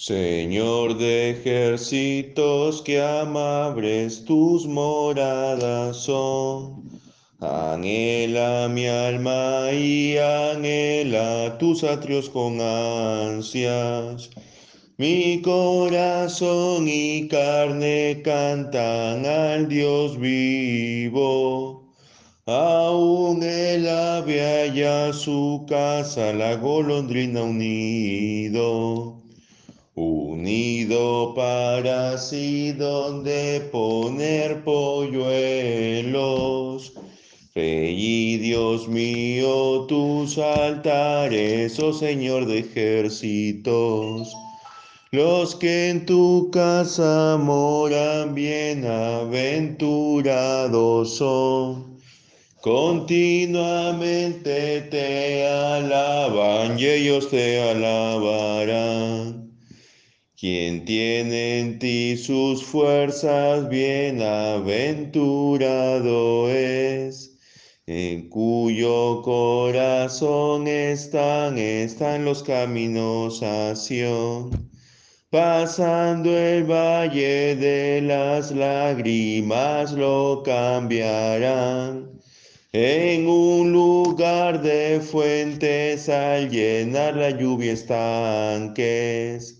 Señor de ejércitos, que amables tus moradas son. Anhela mi alma y anhela tus atrios con ansias. Mi corazón y carne cantan al Dios vivo. Aún el ave halla su casa, la golondrina unido para sí donde poner polluelos. Rey y Dios mío, tus altares, oh Señor de ejércitos, los que en tu casa moran bienaventurados son. Continuamente te alaban y ellos te alabarán. Quien tiene en ti sus fuerzas, bienaventurado es. En cuyo corazón están, están los caminos a Sion. Pasando el valle de las lágrimas lo cambiarán en un lugar de fuentes al llenar la lluvia estanques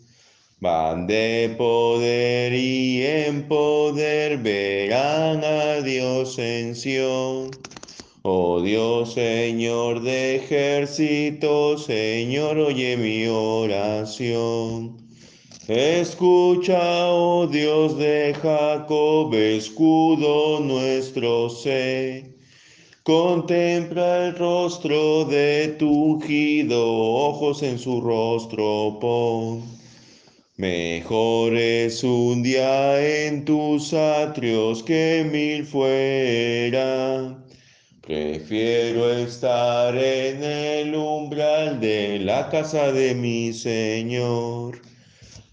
Van de poder y en poder verán a Dios en Sion. Oh Dios, Señor de ejércitos, Señor, oye mi oración. Escucha, oh Dios de Jacob, escudo nuestro sé. Contempla el rostro de tu ungido, ojos en su rostro pon. Mejor es un día en tus atrios que mil fuera. Prefiero estar en el umbral de la casa de mi Señor.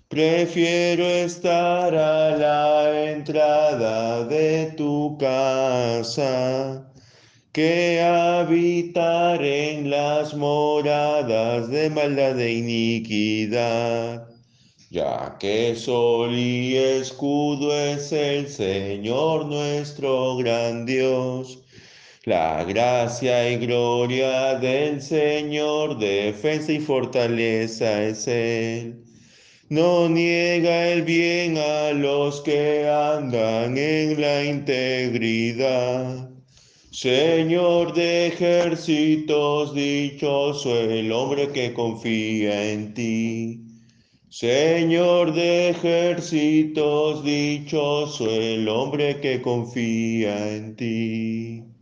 Prefiero estar a la entrada de tu casa que habitar en las moradas de maldad e iniquidad ya que sol y escudo es el Señor nuestro gran Dios. La gracia y gloria del Señor, defensa y fortaleza es Él. No niega el bien a los que andan en la integridad. Señor de ejércitos, dichoso el hombre que confía en ti. Señor de ejércitos, dichoso el hombre que confía en ti.